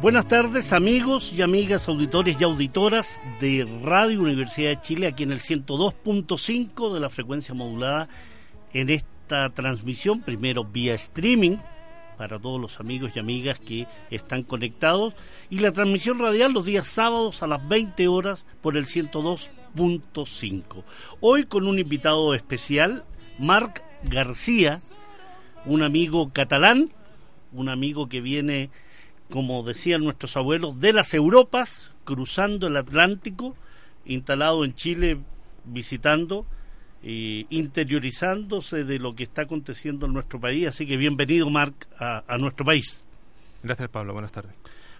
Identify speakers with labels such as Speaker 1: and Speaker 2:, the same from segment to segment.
Speaker 1: Buenas tardes amigos y amigas auditores y auditoras de Radio Universidad de Chile aquí en el 102.5 de la frecuencia modulada en esta transmisión, primero vía streaming para todos los amigos y amigas que están conectados y la transmisión radial los días sábados a las 20 horas por el 102.5. Hoy con un invitado especial, Marc García, un amigo catalán, un amigo que viene como decían nuestros abuelos, de las Europas, cruzando el Atlántico, instalado en Chile, visitando, e interiorizándose de lo que está aconteciendo en nuestro país. Así que bienvenido, Marc, a, nuestro país.
Speaker 2: Gracias, Pablo. Buenas tardes.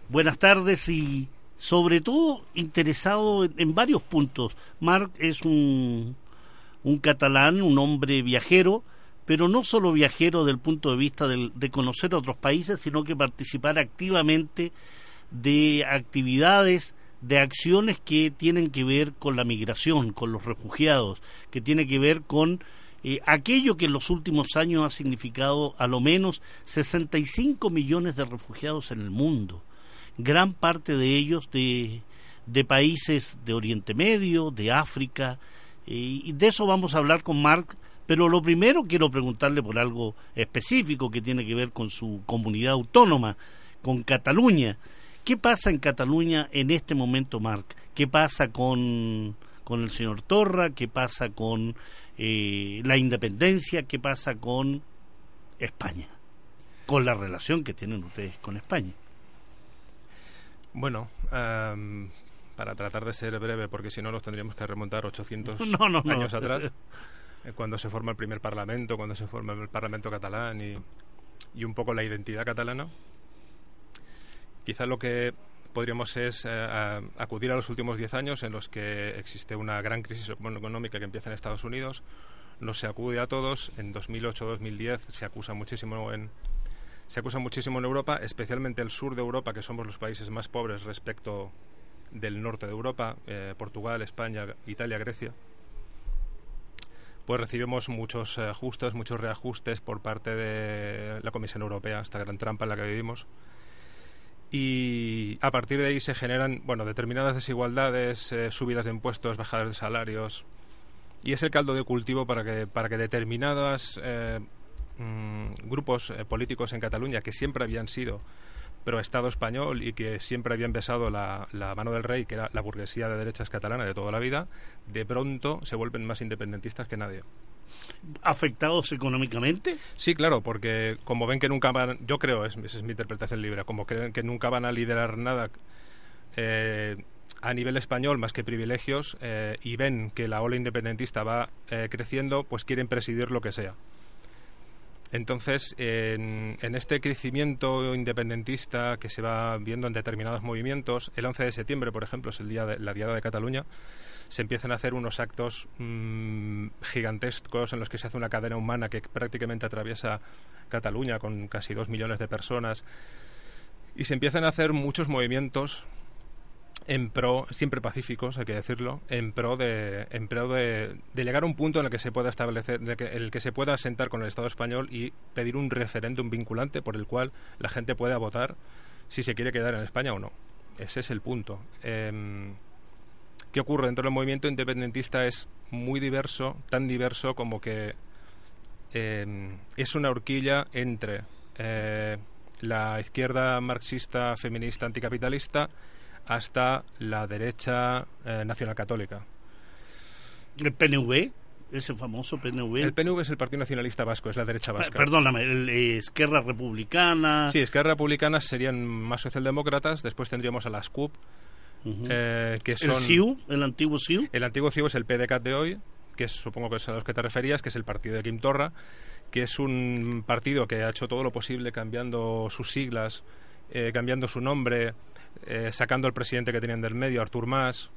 Speaker 1: Buenas tardes y sobre todo interesado en, en varios puntos. Marc es un, un catalán, un hombre viajero, pero no solo viajero del punto de vista de conocer otros países, sino que participar activamente de actividades, de acciones que tienen que ver con la migración, con los refugiados, que tiene que ver con eh, aquello que en los últimos años ha significado a lo menos 65 millones de refugiados en el mundo, gran parte de ellos de, de países de Oriente Medio, de África, eh, y de eso vamos a hablar con Mark pero lo primero quiero preguntarle por algo específico que tiene que ver con su comunidad autónoma, con Cataluña. ¿Qué pasa en Cataluña en este momento, Marc? ¿Qué pasa con, con el señor Torra? ¿Qué pasa con eh, la independencia? ¿Qué pasa con España? Con la relación que tienen ustedes con España.
Speaker 2: Bueno, para tratar de ser breve, porque si no nos tendríamos que remontar 800 años atrás. Eh, cuando se forma el primer parlamento, cuando se forma el parlamento catalán y, un poco la identidad catalana. Quizá lo que podríamos es eh, acudir a los últimos diez años en los que existe una gran crisis económica que empieza en Estados Unidos. No se acude a todos. En 2008-2010 se acusa muchísimo en se acusa muchísimo en Europa, especialmente el sur de Europa, que somos los países más pobres respecto del norte de Europa, eh, Portugal, España, Italia, Grecia pues recibimos muchos ajustes, muchos reajustes por parte de la Comisión Europea, esta gran trampa en la que vivimos. Y a partir de ahí se generan, bueno, determinadas desigualdades, eh, subidas de impuestos, bajadas de salarios. Y es el caldo de cultivo para que, para que determinados eh, mm, grupos eh, políticos en Cataluña, que siempre habían sido pero Estado español y que siempre habían besado la, mano del rey, que era la burguesía de derechas catalana de toda la vida, de pronto se vuelven más independentistas que nadie.
Speaker 1: ¿Afectados económicamente?
Speaker 2: Sí, claro, porque como ven que nunca van, yo creo, esa es mi interpretación libre, como creen que nunca van a liderar nada eh, a nivel español más que privilegios eh, y ven que la ola independentista va eh, creciendo, pues quieren presidir lo que sea. Entonces, en, este crecimiento independentista que se va viendo en determinados movimientos, el 11 de septiembre, por ejemplo, es el día de la Diada de Cataluña, se empiezan a hacer unos actos mm, gigantescos en los que se hace una cadena humana que prácticamente atraviesa Cataluña con casi dos millones de personas y se empiezan a hacer muchos movimientos en pro, siempre pacíficos, hay que decirlo, en pro de, en pro de, llegar a un punto en el que se pueda establecer, de que, el que se pueda sentar con el Estado español y pedir un referéndum vinculante por el cual la gente pueda votar si se quiere quedar en España o no. Ese es el punto. Em, ¿Qué ocurre? Dentro del movimiento independentista es muy diverso, tan diverso como que em, es una horquilla entre eh, la izquierda marxista, feminista, anticapitalista, hasta la derecha eh, nacional católica.
Speaker 1: ¿El PNV? ese famoso PNV.
Speaker 2: El PNV es el Partido Nacionalista Vasco, es la derecha vasca.
Speaker 1: Perdóname, el, eh, Esquerra Republicana.
Speaker 2: Sí, Esquerra Republicana serían más socialdemócratas, después tendríamos a las CUP, eh, que son...
Speaker 1: ¿El CIU? ¿El antiguo CIU?
Speaker 2: El antiguo CIU es el PDCAT de hoy, que supongo que es a los que te referías, que es el partido de Kim Torra, que es un partido que ha hecho todo lo posible cambiando sus siglas eh, cambiando su nombre, eh, sacando al presidente que tenían del medio, Artur Mas,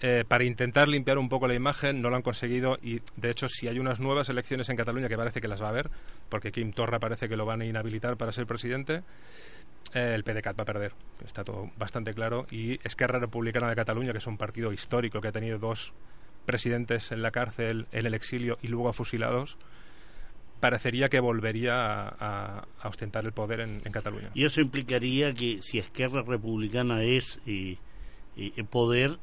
Speaker 2: eh, para intentar limpiar un poco la imagen, no lo han conseguido y de hecho si hay unas nuevas elecciones en Cataluña que parece que las va a haber, porque Kim Torra parece que lo van a inhabilitar para ser presidente, eh, el PDeCAT va a perder, está todo bastante claro. Y Esquerra Republicana de Cataluña, que es un partido histórico que ha tenido dos presidentes en la cárcel, en el exilio y luego fusilados, parecería que volvería a, a, ostentar el poder en, en, Cataluña.
Speaker 1: Y eso implicaría que si Esquerra Republicana es eh, poder,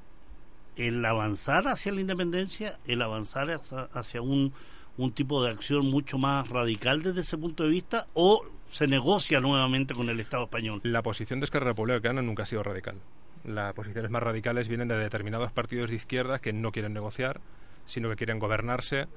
Speaker 1: el avanzar hacia la independencia, el avanzar hacia, hacia un, un tipo de acción mucho más radical desde ese punto de vista, o se negocia nuevamente con el Estado español.
Speaker 2: La posición de Esquerra Republicana nunca ha sido radical. Las posiciones más radicales vienen de determinados partidos de izquierda que no quieren negociar, sino que quieren gobernarse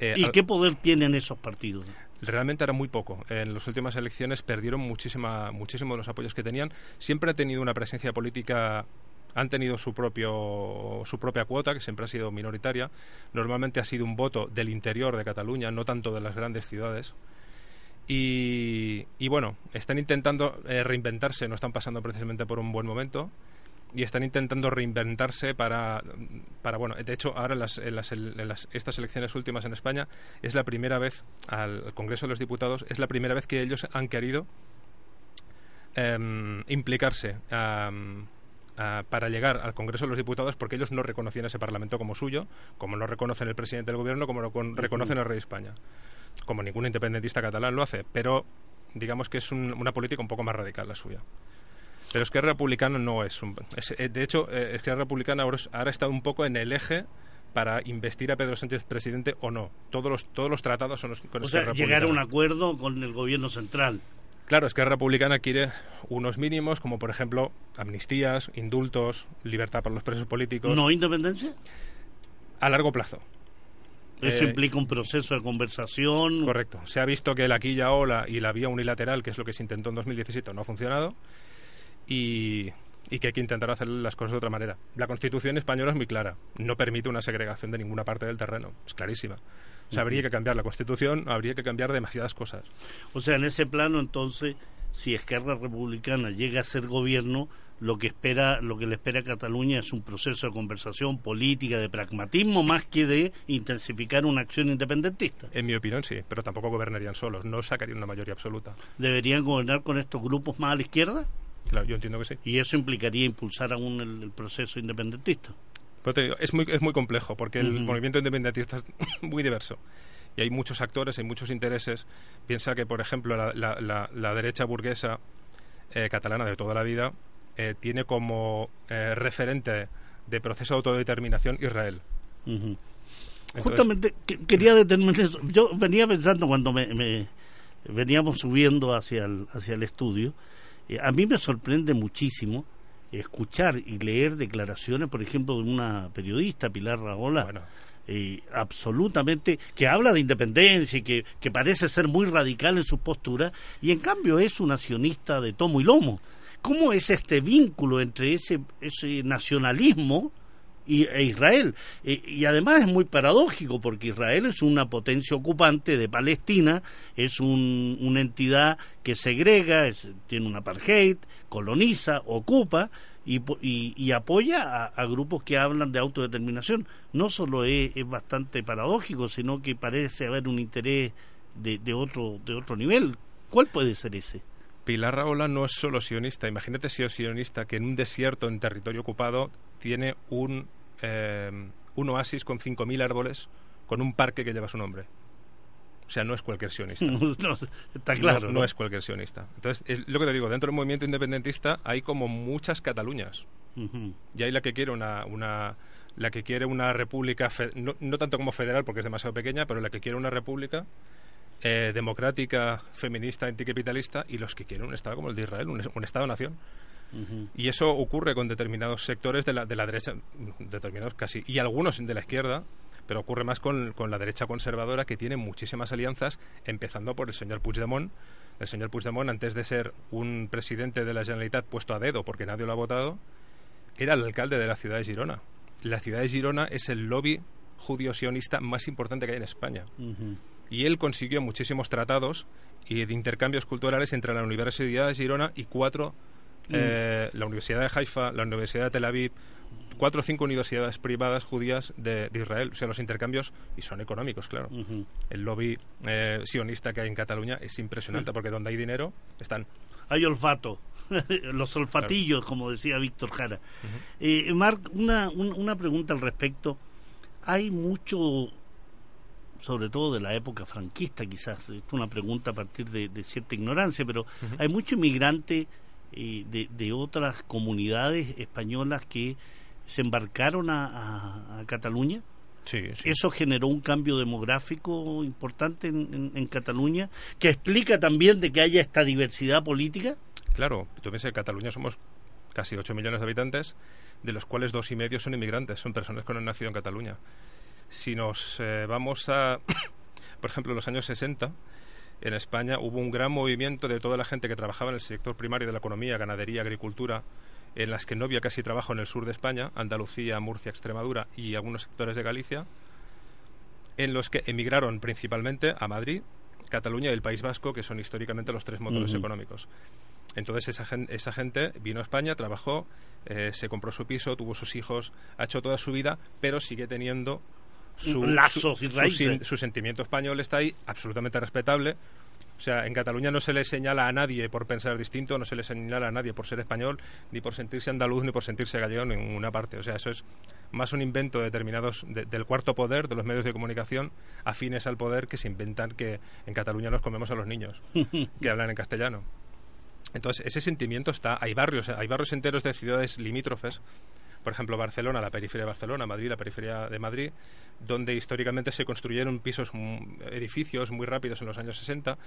Speaker 1: eh, ¿Y qué poder tienen esos partidos?
Speaker 2: Realmente era muy poco. En las últimas elecciones perdieron muchísima, muchísimo de los apoyos que tenían. Siempre ha tenido una presencia política han tenido su propio su propia cuota que siempre ha sido minoritaria normalmente ha sido un voto del interior de Cataluña no tanto de las grandes ciudades y, y bueno están intentando eh, reinventarse no están pasando precisamente por un buen momento y están intentando reinventarse para, para bueno, de hecho ahora en las, en las, en las, estas elecciones últimas en España es la primera vez al Congreso de los Diputados es la primera vez que ellos han querido um, implicarse Uh, para llegar al Congreso de los Diputados porque ellos no reconocían ese Parlamento como suyo, como no reconocen el presidente del Gobierno, como no con, reconocen el rey de España, como ningún independentista catalán lo hace, pero digamos que es un, una política un poco más radical la suya. Pero Esquerra Republicana no es un... Es, eh, de hecho, eh, Esquerra Republicana ahora, ahora está un poco en el eje para investir a Pedro Sánchez presidente o no. Todos los, todos los tratados son con
Speaker 1: o sea, llegar a un acuerdo con el gobierno central.
Speaker 2: Claro, Esquerra Republicana quiere unos mínimos, como por ejemplo amnistías, indultos, libertad para los presos políticos.
Speaker 1: ¿No independencia?
Speaker 2: A largo plazo.
Speaker 1: Eso eh, implica un proceso de conversación.
Speaker 2: Correcto. Se ha visto que la quilla ola y la vía unilateral, que es lo que se intentó en 2017, no ha funcionado y, y que hay que intentar hacer las cosas de otra manera. La Constitución española es muy clara, no permite una segregación de ninguna parte del terreno, es clarísima. O sea, habría que cambiar la Constitución, habría que cambiar demasiadas cosas.
Speaker 1: O sea, en ese plano, entonces, si Esquerra Republicana llega a ser gobierno, lo que espera, lo que le espera a Cataluña es un proceso de conversación política, de pragmatismo, más que de intensificar una acción independentista.
Speaker 2: En mi opinión, sí, pero tampoco gobernarían solos, no sacarían una mayoría absoluta.
Speaker 1: ¿Deberían gobernar con estos grupos más a la izquierda?
Speaker 2: Claro, yo entiendo que sí.
Speaker 1: Y eso implicaría impulsar aún el, el proceso independentista.
Speaker 2: Pero te digo, es muy, es muy complejo porque el uh -huh. movimiento independentista es muy diverso y hay muchos actores, hay muchos intereses. Piensa que, por ejemplo, la, la, la, la derecha burguesa eh, catalana de toda la vida eh, tiene como eh, referente de proceso de autodeterminación Israel.
Speaker 1: Uh -huh. Entonces, Justamente que, quería determinar eso. Yo venía pensando cuando me, me veníamos subiendo hacia el, hacia el estudio eh, a mí me sorprende muchísimo escuchar y leer declaraciones, por ejemplo, de una periodista, Pilar Raola, bueno. eh, absolutamente, que habla de independencia y que, que parece ser muy radical en su postura, y en cambio es una sionista de tomo y lomo. ¿Cómo es este vínculo entre ese, ese nacionalismo y, e Israel. Y además es muy paradójico porque Israel es una potencia ocupante de Palestina, es un, una entidad que segrega, tiene un apartheid, coloniza, ocupa y, y, y apoya a, a, grupos que hablan de autodeterminación. No solo es, es, bastante paradójico, sino que parece haber un interés de, de, otro, de otro nivel. ¿Cuál puede ser ese?
Speaker 2: Pilar Raola no es solo sionista. Imagínate si es sionista que en un desierto en territorio ocupado tiene un, eh, un oasis con 5.000 árboles con un parque que lleva su nombre. O sea, no es cualquier sionista.
Speaker 1: No, no, está claro.
Speaker 2: No, es cualquier sionista. Entonces, es lo que te digo, dentro del movimiento independentista hay como muchas Cataluñas. Uh -huh. Y hay la que quiere una, una la que quiere una república, no, no, tanto como federal porque es demasiado pequeña, pero la que quiere una república eh, democrática, feminista, anticapitalista y los que quieren un Estado como el de Israel, un, un Estado-nación. Uh -huh. Y eso ocurre con determinados sectores de la, de la derecha, determinados casi, y algunos de la izquierda, pero ocurre más con, con, la derecha conservadora que tiene muchísimas alianzas, empezando por el señor Puigdemont. El señor Puigdemont, antes de ser un presidente de la Generalitat puesto a dedo porque nadie lo ha votado, era el alcalde de la ciudad de Girona. La ciudad de Girona es el lobby judío sionista más importante que hay en España. Uh -huh. Y él consiguió muchísimos tratados y de intercambios culturales entre la Universidad de Girona y cuatro, mm. eh, la Universidad de Haifa, la Universidad de Tel Aviv, cuatro o cinco universidades privadas judías de, Israel. O sea, los intercambios, y son económicos, claro. El lobby eh, sionista que hay en Cataluña es impresionante, porque donde hay dinero están.
Speaker 1: Hay olfato, los olfatillos, como decía Víctor Jara. eh, Marc, una, una pregunta al respecto. Hay mucho sobre todo de la época franquista, quizás. Esto es una pregunta a partir de, cierta ignorancia, pero hay mucho inmigrante eh, de, otras comunidades españolas que se embarcaron a, Cataluña.
Speaker 2: Sí,
Speaker 1: Eso generó un cambio demográfico importante en, Cataluña, que explica también de que haya esta diversidad política.
Speaker 2: Claro, tú piensas que Cataluña somos casi 8 millones de habitantes, de los cuales dos y medio son inmigrantes, son personas que no han nacido en Cataluña. Si nos eh, vamos a, por ejemplo, en los años 60, en España hubo un gran movimiento de toda la gente que trabajaba en el sector primario de la economía, ganadería, agricultura, en las que no había casi trabajo en el sur de España, Andalucía, Murcia, Extremadura y algunos sectores de Galicia, en los que emigraron principalmente a Madrid, Cataluña y el País Vasco, que son históricamente los tres motores económicos. Entonces esa, esa, gente vino a España, trabajó, eh, se compró su piso, tuvo sus hijos, ha hecho toda su vida, pero sigue teniendo
Speaker 1: su, lazos y
Speaker 2: Su, sentimiento español está ahí, absolutamente respetable. O sea, en Cataluña no se le señala a nadie por pensar distinto, no se le señala a nadie por ser español, ni por sentirse andaluz, ni por sentirse gallego en ninguna parte. O sea, eso es más un invento de determinados del cuarto poder, de los medios de comunicación, afines al poder, que se inventan que en Cataluña nos comemos a los niños, que hablan en castellano. Entonces, ese sentimiento está. Hay barrios, hay barrios enteros de ciudades limítrofes por ejemplo, Barcelona, la periferia de Barcelona, Madrid, la periferia de Madrid, donde históricamente se construyeron pisos, mm, edificios muy rápidos en los años 60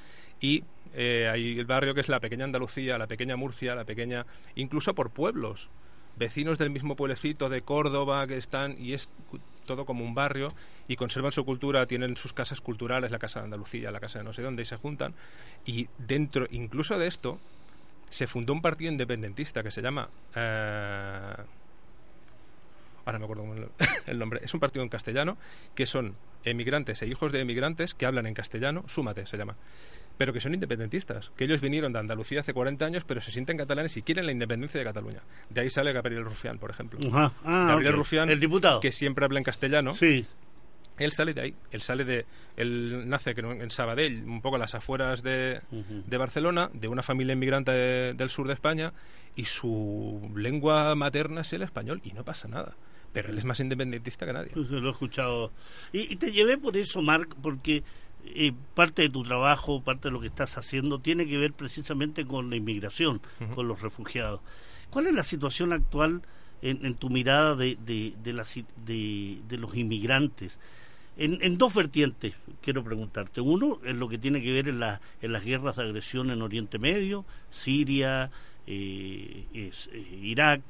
Speaker 2: y eh, hay el barrio que es la pequeña Andalucía, la pequeña Murcia, la pequeña, incluso por pueblos, vecinos del mismo pueblecito de Córdoba que están y es todo como un barrio y conservan su cultura, tienen sus casas culturales, la casa de Andalucía, la casa de no sé dónde y se juntan y dentro incluso de esto se fundó un partido independentista que se llama eh, ahora me acuerdo el nombre, es un partido en castellano que son emigrantes e hijos de emigrantes que hablan en castellano, súmate se llama, pero que son independentistas, que ellos vinieron de Andalucía hace 40 años, pero se sienten catalanes y quieren la independencia de Cataluña. De ahí sale Gabriel Rufián, por ejemplo.
Speaker 1: Ah, Gabriel
Speaker 2: Rufián,
Speaker 1: el diputado,
Speaker 2: que siempre habla en castellano.
Speaker 1: Sí.
Speaker 2: Él sale de ahí, él sale de, él nace en Sabadell, un poco a las afueras de, de Barcelona, de una familia inmigrante del sur de España, y su lengua materna es el español, y no pasa nada pero él es más independentista que nadie.
Speaker 1: Pues lo he escuchado. Y, te llevé por eso, Marc, porque eh, parte de tu trabajo, parte de lo que estás haciendo, tiene que ver precisamente con la inmigración, con los refugiados. ¿Cuál es la situación actual en, tu mirada de, de, de, los inmigrantes? En, dos vertientes quiero preguntarte. Uno es lo que tiene que ver en, la, en las guerras de agresión en Oriente Medio, Siria, eh, eh, Irak,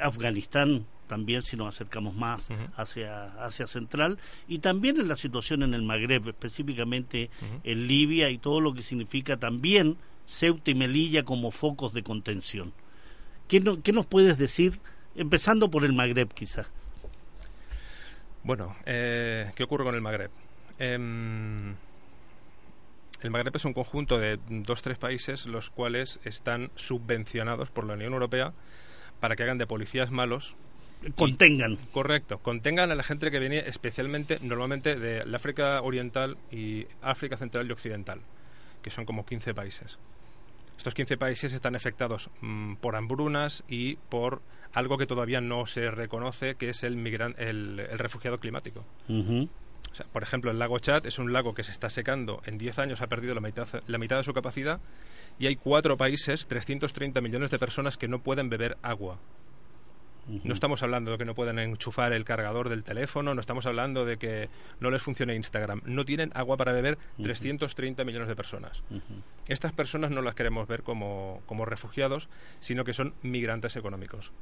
Speaker 1: Afganistán, también si nos acercamos más hacia, hacia Central, y también en la situación en el Magreb, específicamente en Libia y todo lo que significa también Ceuta y Melilla como focos de contención. ¿Qué, qué nos puedes decir, empezando por el Magreb quizás?
Speaker 2: Bueno, eh, ¿qué ocurre con el Magreb? Em, el Magreb es un conjunto de dos tres países los cuales están subvencionados por la Unión Europea para que hagan de policías malos
Speaker 1: contengan.
Speaker 2: correcto, contengan a la gente que viene especialmente, normalmente, de la África Oriental y África Central y Occidental, que son como 15 países. Estos 15 países están afectados mm, por hambrunas y por algo que todavía no se reconoce, que es el, el, refugiado climático. Por ejemplo, el lago Chad es un lago que se está secando, en 10 años ha perdido la mitad, la mitad de su capacidad y hay cuatro países, 330 millones de personas que no pueden beber agua no estamos hablando de que no puedan enchufar el cargador del teléfono, no estamos hablando de que no les funcione Instagram. No tienen agua para beber 330 millones de personas. Estas personas no las queremos ver como, como refugiados, sino que son migrantes económicos.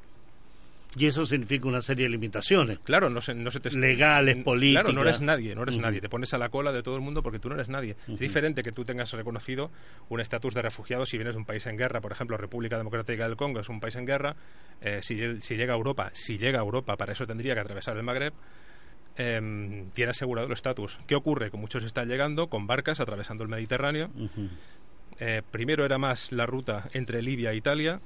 Speaker 1: Y eso significa una serie de limitaciones.
Speaker 2: Claro, no se, no se te...
Speaker 1: Legales, políticas.
Speaker 2: Claro, no eres nadie, no eres nadie. Te pones a la cola de todo el mundo porque tú no eres nadie. Es diferente que tú tengas reconocido un estatus de refugiado si vienes de un país en guerra. Por ejemplo, República Democrática del Congo es un país en guerra. Eh, si, si, llega a Europa, si llega a Europa, para eso tendría que atravesar el Magreb. em, tiene asegurado el estatus. ¿Qué ocurre? Que muchos están llegando con barcas atravesando el Mediterráneo. Eh, primero era más la ruta entre Libia e Italia.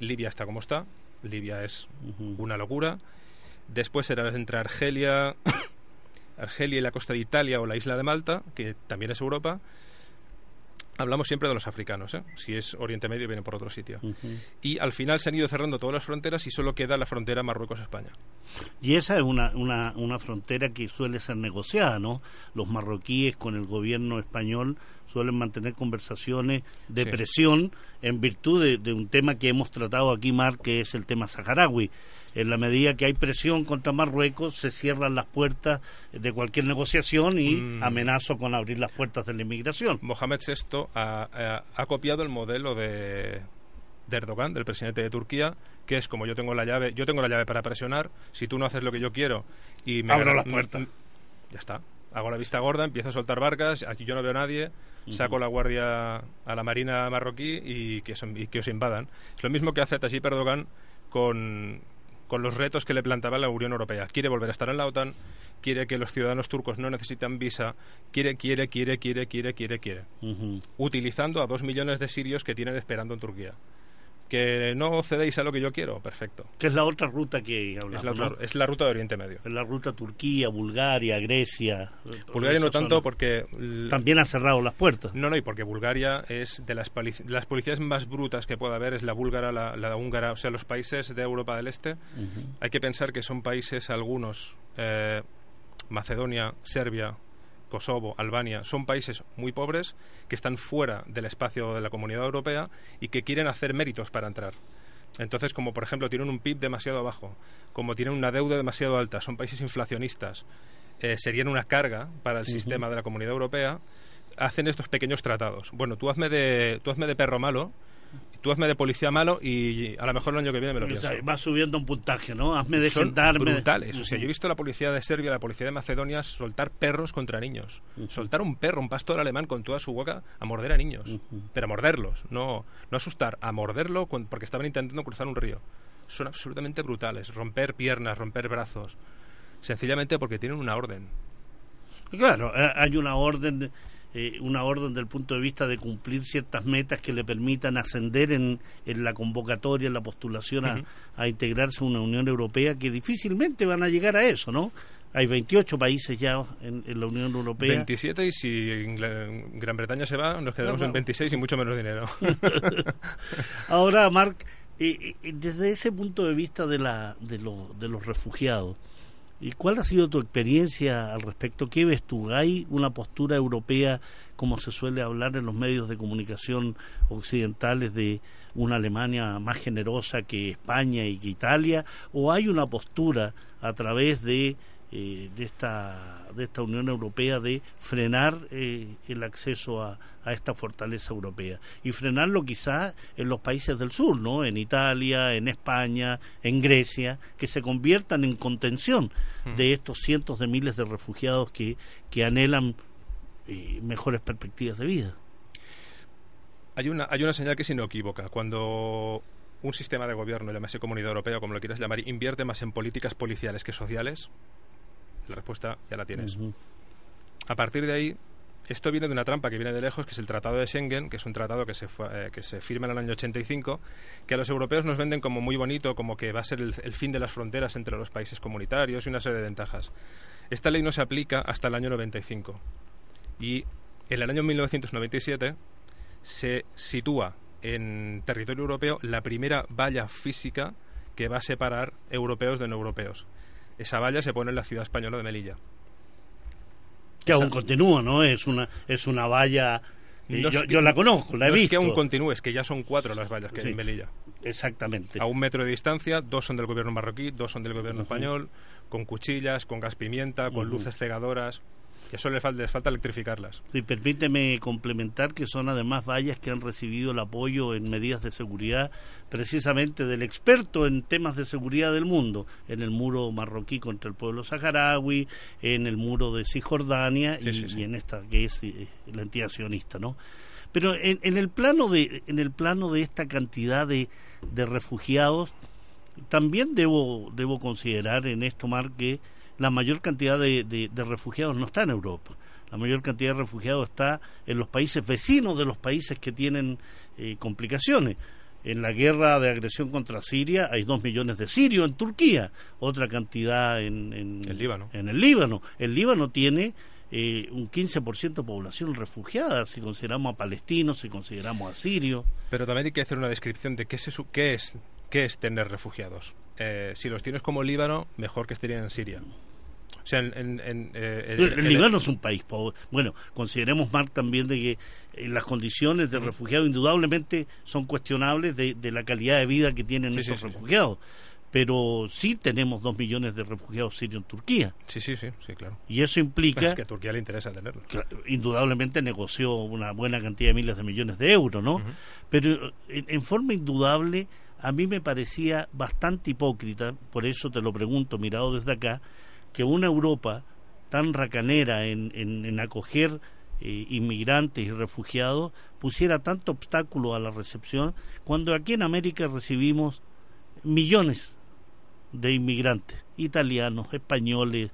Speaker 2: Libia está como está. Libia es una locura. Después era entre Argelia, Argelia y la costa de Italia o la isla de Malta, que también es Europa. Hablamos siempre de los africanos, ¿eh? si es Oriente Medio viene por otro sitio. Y al final se han ido cerrando todas las fronteras y solo queda la frontera Marruecos-España.
Speaker 1: Y esa es una, una, una frontera que suele ser negociada, ¿no? Los marroquíes con el gobierno español suelen mantener conversaciones de presión en virtud de, de, un tema que hemos tratado aquí, Mar, que es el tema saharaui en la medida que hay presión contra Marruecos, se cierran las puertas de cualquier negociación y mm. amenazo con abrir las puertas de la inmigración.
Speaker 2: Mohamed VI ha, ha, copiado el modelo de, Erdogan, del presidente de Turquía, que es como yo tengo la llave, yo tengo la llave para presionar, si tú no haces lo que yo quiero y me
Speaker 1: abro las puertas.
Speaker 2: ya está. Hago la vista gorda, empiezo a soltar barcas, aquí yo no veo a nadie, saco la guardia a la marina marroquí y que, y que os invadan. Es lo mismo que hace Tayyip Erdogan con, con los retos que le plantaba la Unión Europea. Quiere volver a estar en la OTAN, quiere que los ciudadanos turcos no necesitan visa, quiere, quiere, quiere, quiere, quiere, quiere, quiere. Utilizando a dos millones de sirios que tienen esperando en Turquía que no cedéis a lo que yo quiero, perfecto.
Speaker 1: Que es la otra ruta que
Speaker 2: hablamos, es la, ruta de Oriente Medio.
Speaker 1: Es la ruta Turquía, Bulgaria, Grecia.
Speaker 2: Bulgaria no tanto porque...
Speaker 1: También ha cerrado las puertas.
Speaker 2: No, no, y porque Bulgaria es de las, las policías más brutas que puede haber, es la búlgara, la, húngara, o sea, los países de Europa del Este. Hay que pensar que son países algunos, eh, Macedonia, Serbia, Kosovo, Albania, son países muy pobres que están fuera del espacio de la Comunidad Europea y que quieren hacer méritos para entrar. Entonces, como por ejemplo tienen un PIB demasiado bajo, como tienen una deuda demasiado alta, son países inflacionistas, eh, serían una carga para el sistema de la Comunidad Europea, hacen estos pequeños tratados. Bueno, tú hazme de, tú hazme de perro malo tú hazme de policía malo y a lo mejor el año que viene me lo pienso.
Speaker 1: Va subiendo un puntaje, ¿no? Hazme de Son brutales.
Speaker 2: O sea, yo he visto la policía de Serbia, la policía de Macedonia soltar perros contra niños. Soltar un perro, un pastor alemán con toda su boca a morder a niños. Pero a morderlos, no, no asustar, a morderlo porque estaban intentando cruzar un río. Son absolutamente brutales. Romper piernas, romper brazos. Sencillamente porque tienen una orden.
Speaker 1: Claro, eh, hay una orden eh, una orden del punto de vista de cumplir ciertas metas que le permitan ascender en, en la convocatoria, en la postulación a, integrarse a una Unión Europea que difícilmente van a llegar a eso, ¿no? Hay 28 países ya en, la Unión Europea.
Speaker 2: 27 y si Gran Bretaña se va, nos quedamos en 26 y mucho menos dinero.
Speaker 1: Ahora, Marc, eh, eh, desde ese punto de vista de, la, de, de los refugiados, ¿Y cuál ha sido tu experiencia al respecto? ¿Qué ves tú? ¿Hay una postura europea, como se suele hablar en los medios de comunicación occidentales, de una Alemania más generosa que España y que Italia? ¿O hay una postura a través de eh, de, esta, de esta Unión Europea de frenar eh, el acceso a, a, esta fortaleza europea y frenarlo quizás en los países del sur, ¿no? en Italia, en España, en Grecia, que se conviertan en contención hmm. de estos cientos de miles de refugiados que, que anhelan eh, mejores perspectivas de vida.
Speaker 2: Hay una, hay una señal que es inequívoca. Cuando un sistema de gobierno, llámese Comunidad Europea, como lo quieras llamar, invierte más en políticas policiales que sociales, la respuesta ya la tienes. A partir de ahí, esto viene de una trampa que viene de lejos, que es el Tratado de Schengen, que es un tratado que se, eh, que se firma en el año 85, que a los europeos nos venden como muy bonito, como que va a ser el, fin de las fronteras entre los países comunitarios y una serie de ventajas. Esta ley no se aplica hasta el año 95. Y en el año 1997 se sitúa en territorio europeo la primera valla física que va a separar europeos de no europeos. Esa valla se pone en la ciudad española de Melilla.
Speaker 1: Que aún continúa, ¿no? Es una, es una valla... Eh, yo, la conozco, la he
Speaker 2: no
Speaker 1: visto.
Speaker 2: Es que aún continúe, es que ya son cuatro las vallas que hay en Melilla.
Speaker 1: Exactamente.
Speaker 2: A un metro de distancia, dos son del gobierno marroquí, dos son del gobierno español, con cuchillas, con gas pimienta, con luces cegadoras que solo les falta, les falta electrificarlas.
Speaker 1: Y permíteme complementar que son además vallas que han recibido el apoyo en medidas de seguridad precisamente del experto en temas de seguridad del mundo, en el muro marroquí contra el pueblo saharaui, en el muro de Cisjordania y, en esta que es eh, la entidad sionista, ¿no? Pero en, en, el plano de en el plano de esta cantidad de, de refugiados también debo debo considerar en esto Mar que la mayor cantidad de, de, refugiados no está en Europa. La mayor cantidad de refugiados está en los países vecinos de los países que tienen eh, complicaciones. En la guerra de agresión contra Siria hay dos millones de sirios en Turquía, otra cantidad en, en,
Speaker 2: el Líbano.
Speaker 1: En el Líbano. El Líbano tiene eh, un 15% de población refugiada, si consideramos a palestinos, si consideramos a sirios.
Speaker 2: Pero también hay que hacer una descripción de qué, qué, es, qué es tener refugiados. Eh, si los tienes como Líbano, mejor que estarían en Siria. O sea, en,
Speaker 1: eh, el, Líbano es un país pobre. Bueno, consideremos, Mark, también de que las condiciones de refugiados indudablemente son cuestionables de, la calidad de vida que tienen esos refugiados pero sí tenemos dos millones de refugiados sirios en Turquía.
Speaker 2: Sí, sí, sí, sí, claro.
Speaker 1: Y eso implica...
Speaker 2: Es que a Turquía le interesa tenerlo.
Speaker 1: indudablemente negoció una buena cantidad de miles de millones de euros, ¿no? Pero en, forma indudable, a mí me parecía bastante hipócrita, por eso te lo pregunto, mirado desde acá, que una Europa tan racanera en, en, acoger eh, inmigrantes y refugiados pusiera tanto obstáculo a la recepción, cuando aquí en América recibimos millones de inmigrantes, italianos, españoles,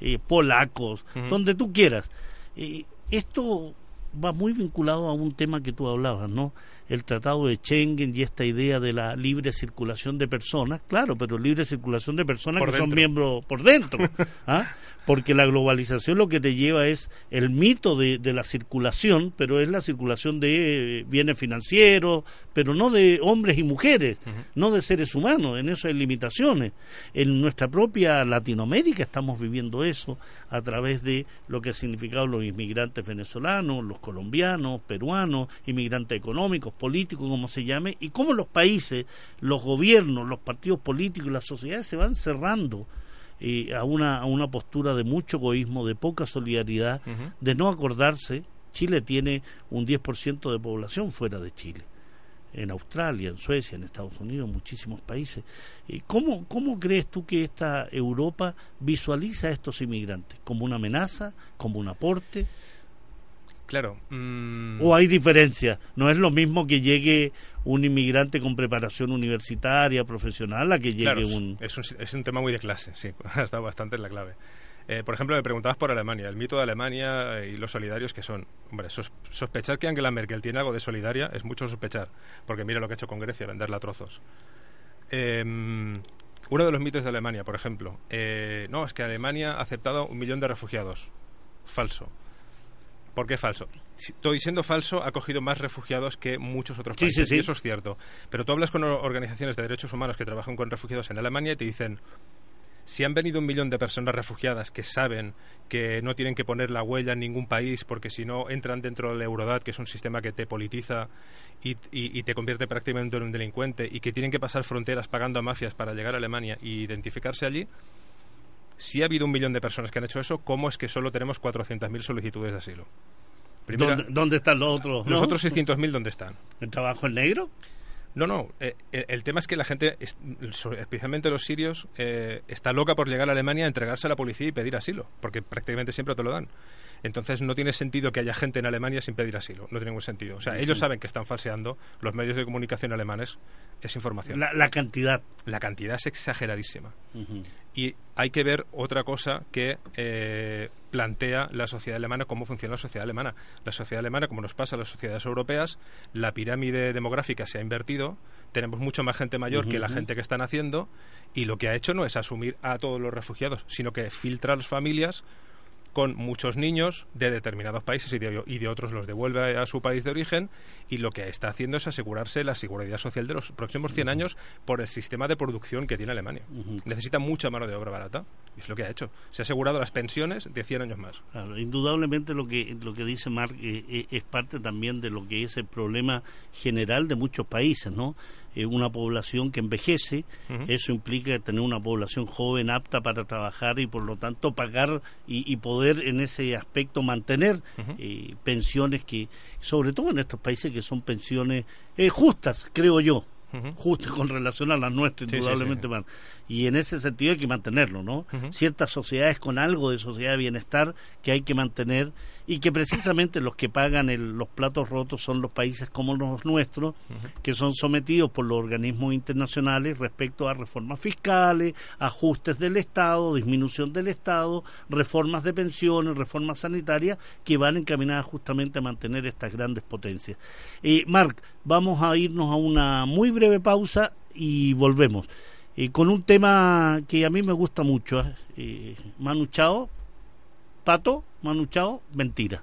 Speaker 1: eh, polacos, donde tú quieras. Eh, esto va muy vinculado a un tema que tú hablabas, ¿no? El tratado de Schengen y esta idea de la libre circulación de personas, claro, pero libre circulación de personas que son miembros por dentro, ¿ah? Porque la globalización lo que te lleva es el mito de, la circulación, pero es la circulación de eh, bienes financieros, pero no de hombres y mujeres, no de seres humanos, en eso hay limitaciones. En nuestra propia Latinoamérica estamos viviendo eso a través de lo que ha significado los inmigrantes venezolanos, los colombianos, peruanos, inmigrantes económicos, políticos, como se llame, y cómo los países, los gobiernos, los partidos políticos y las sociedades se van cerrando a, una, a una postura de mucho egoísmo, de poca solidaridad, de no acordarse. Chile tiene un 10% de población fuera de Chile. En Australia, en Suecia, en Estados Unidos, muchísimos países. ¿Cómo, ¿Cómo crees tú que esta Europa visualiza a estos inmigrantes? ¿Como una amenaza? ¿Como un aporte?
Speaker 2: Claro. Mm.
Speaker 1: ¿O hay diferencia? No es lo mismo que llegue un inmigrante con preparación universitaria, profesional, a que llegue un...
Speaker 2: Es un... Es un tema muy de clase, sí, ha estado bastante en la clave. Eh, por ejemplo, me preguntabas por Alemania, el mito de Alemania eh, y los solidarios que son. Hombre, sospechar que Angela Merkel tiene algo de solidaria es mucho sospechar, porque mira lo que ha hecho con Grecia, venderla a trozos. Em, uno de los mitos de Alemania, por ejemplo, eh, no, es que Alemania ha aceptado un millón de refugiados. Falso. ¿Por qué falso? Estoy siendo falso, ha cogido más refugiados que muchos otros países. Y eso es cierto. Pero tú hablas con organizaciones de derechos humanos que trabajan con refugiados en Alemania y te dicen, si han venido un millón de personas refugiadas que saben que no tienen que poner la huella en ningún país porque si no entran dentro del Eurodat, que es un sistema que te politiza y, y, te convierte prácticamente en un delincuente y que tienen que pasar fronteras pagando a mafias para llegar a Alemania e identificarse allí, si ha habido un millón de personas que han hecho eso, ¿cómo es que solo tenemos 400.000 solicitudes de asilo?
Speaker 1: ¿Dónde, están los otros?
Speaker 2: Los otros 600.000, ¿dónde están?
Speaker 1: ¿El trabajo en negro?
Speaker 2: No, no. Eh, el, tema es que la gente, especialmente los sirios, eh, está loca por llegar a Alemania, entregarse a la policía y pedir asilo, porque prácticamente siempre te lo dan. Entonces no tiene sentido que haya gente en Alemania sin pedir asilo. No tiene ningún sentido. O sea, ellos saben que están falseando los medios de comunicación alemanes esa información.
Speaker 1: La, cantidad.
Speaker 2: La cantidad es exageradísima. Y hay que ver otra cosa que eh, plantea la sociedad alemana, cómo funciona la sociedad alemana. La sociedad alemana, como nos pasa a las sociedades europeas, la pirámide demográfica se ha invertido, tenemos mucha más gente mayor que la gente que están haciendo, y lo que ha hecho no es asumir a todos los refugiados, sino que filtra a las familias con muchos niños de determinados países y de, y de, otros los devuelve a su país de origen y lo que está haciendo es asegurarse la seguridad social de los próximos 100 años por el sistema de producción que tiene Alemania. Necesita mucha mano de obra barata y es lo que ha hecho. Se ha asegurado las pensiones de 100 años más.
Speaker 1: indudablemente lo que, lo que dice Mark eh, eh, es parte también de lo que es el problema general de muchos países, ¿no? Eh, una población que envejece, eso implica tener una población joven apta para trabajar y por lo tanto pagar y, poder en ese aspecto mantener eh, pensiones que, sobre todo en estos países que son pensiones eh, justas, creo yo. justo con relación a las nuestras, indudablemente más. Y en ese sentido hay que mantenerlo, ¿no? Ciertas sociedades con algo de sociedad de bienestar que hay que mantener y que precisamente los que pagan los platos rotos son los países como los nuestros, que son sometidos por los organismos internacionales respecto a reformas fiscales, ajustes del Estado, disminución del Estado, reformas de pensiones, reformas sanitarias, que van encaminadas justamente a mantener estas grandes potencias. Eh, Marc, vamos a irnos a una muy breve pausa y volvemos. Eh, con un tema que a mí me gusta mucho, ¿eh? eh Manu Chao, Pato, Manu Chao, mentira.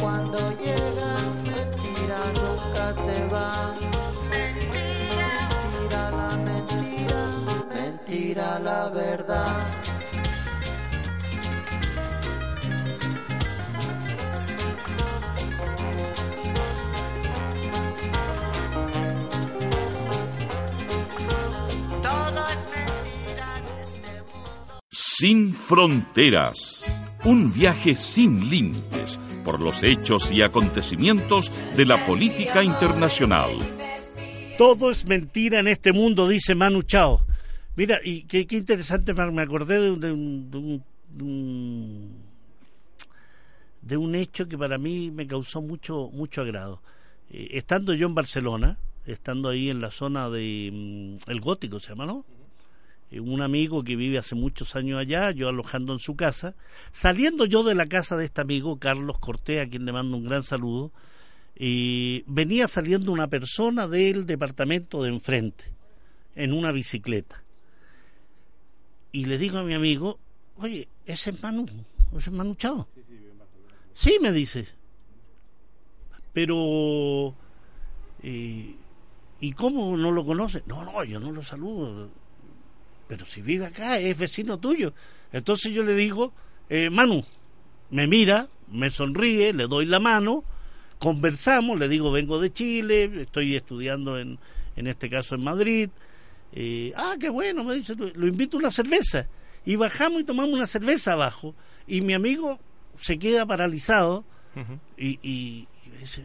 Speaker 3: cuando llega, mentira nunca se va. Mentira la mentira, mentira la verdad.
Speaker 4: Sin fronteras. Un viaje sin límites por los hechos y acontecimientos de la política internacional.
Speaker 1: Todo es mentira en este mundo, dice Manu Chao. Mira, y qué, interesante, me acordé de, un, de, un, hecho que para mí me causó mucho, mucho agrado. Eh, estando yo en Barcelona, estando ahí en la zona de mm, El Gótico, se llama, ¿no? Eh, un amigo que vive hace muchos años allá, yo alojando en su casa. Saliendo yo de la casa de este amigo, Carlos Cortés, a quien le mando un gran saludo, y venía saliendo una persona del departamento de enfrente, en una bicicleta. Y le digo a mi amigo, oye, ese es Manu, ese es Manu Chao. Sí, me dice. Pero... Eh, ¿Y cómo no lo conoce? No, no, yo no lo saludo pero si vive acá, es vecino tuyo. Entonces yo le digo, eh, Manu, me mira, me sonríe, le doy la mano, conversamos, le digo, vengo de Chile, estoy estudiando en, en este caso en Madrid. Eh, ah, qué bueno, me dice, lo invito a una cerveza. Y bajamos y tomamos una cerveza abajo. Y mi amigo se queda paralizado y, y, dice,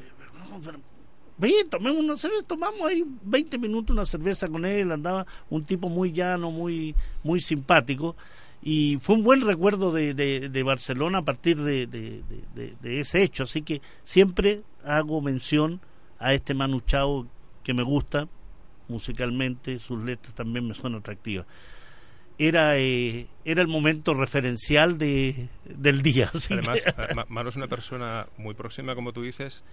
Speaker 1: Bien, tomemos una cerveza, tomamos ahí 20 minutos una cerveza con él, andaba un tipo muy llano, muy, muy simpático, y fue un buen recuerdo de, de, Barcelona a partir de, de, ese hecho, así que siempre hago mención a este Manu Chao que me gusta musicalmente, sus letras también me son atractivas. Era, eh, era el momento referencial de, del día.
Speaker 2: Además, Manu es una persona muy próxima, como tú dices,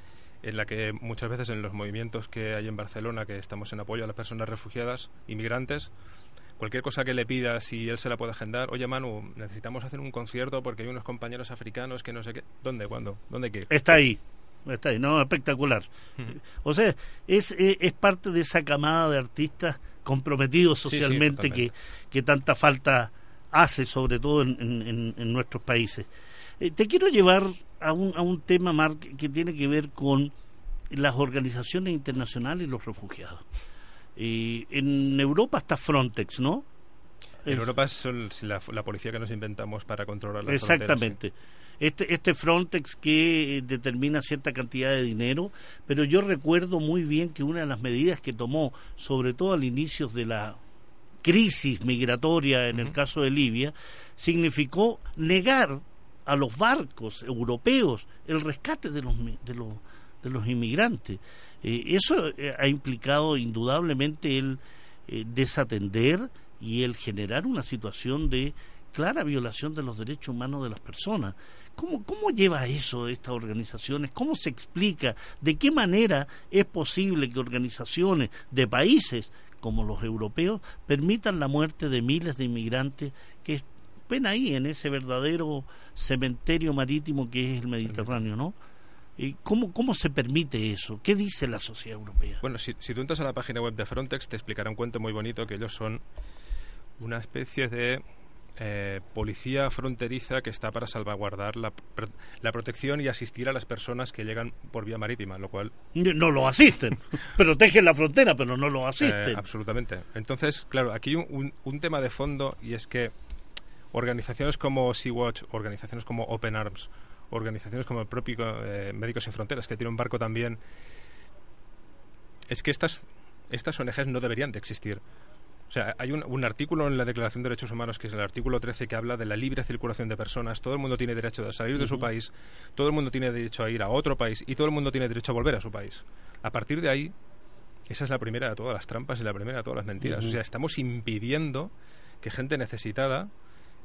Speaker 2: en la que muchas veces en los movimientos que hay en Barcelona, que estamos en apoyo a las personas refugiadas, inmigrantes, cualquier cosa que le pida, si él se la puede agendar, oye Manu, necesitamos hacer un concierto porque hay unos compañeros africanos que no sé qué, ¿dónde, cuándo, dónde qué?
Speaker 1: Está ahí, está ahí, no, espectacular. O sea, es, es, parte de esa camada de artistas comprometidos socialmente que, que tanta falta hace, sobre todo en, en, nuestros países. Eh, te quiero llevar a un, a un tema, Mark, que tiene que ver con las organizaciones internacionales y los refugiados. en Europa está Frontex, ¿no?
Speaker 2: En Europa es la, la policía que nos inventamos para controlar las fronteras,
Speaker 1: Exactamente. Este, este Frontex que eh, determina cierta cantidad de dinero, pero yo recuerdo muy bien que una de las medidas que tomó, sobre todo al inicio de la crisis migratoria en el caso de Libia, significó negar a los barcos europeos el rescate de los, de los, de los inmigrantes. Eh, eso eh, ha implicado indudablemente el eh, desatender y el generar una situación de clara violación de los derechos humanos de las personas. ¿Cómo, ¿Cómo lleva eso estas organizaciones? ¿Cómo se explica? ¿De qué manera es posible que organizaciones de países como los europeos permitan la muerte de miles de inmigrantes que ven ahí en ese verdadero cementerio marítimo que es el Mediterráneo, ¿no? ¿Y cómo, ¿Cómo se permite eso? ¿Qué dice la sociedad europea?
Speaker 2: Bueno, si, si tú entras a la página web de Frontex, te explicará un cuento muy bonito que ellos son una especie de eh, policía fronteriza que está para salvaguardar la, la protección y asistir a las personas que llegan por vía marítima, lo cual
Speaker 1: No lo asisten. Protegen la frontera, pero no lo
Speaker 2: Eh,
Speaker 1: asisten.
Speaker 2: absolutamente. Entonces, claro, aquí un- un tema de fondo y es que organizaciones como Sea-Watch, organizaciones como Open Arms, organizaciones como el propio eh, Médicos Sin Fronteras, que tiene un barco también, es que estas, estas ONGs no deberían de existir. O sea, hay un, un artículo en la Declaración de Derechos Humanos, que es el artículo 13, que habla de la libre circulación de personas. Todo el mundo tiene derecho a salir de su país, todo el mundo tiene derecho a ir a otro país y todo el mundo tiene derecho a volver a su país. A partir de ahí, esa es la primera de todas las trampas y la primera de todas las mentiras. O sea, estamos impidiendo que gente necesitada,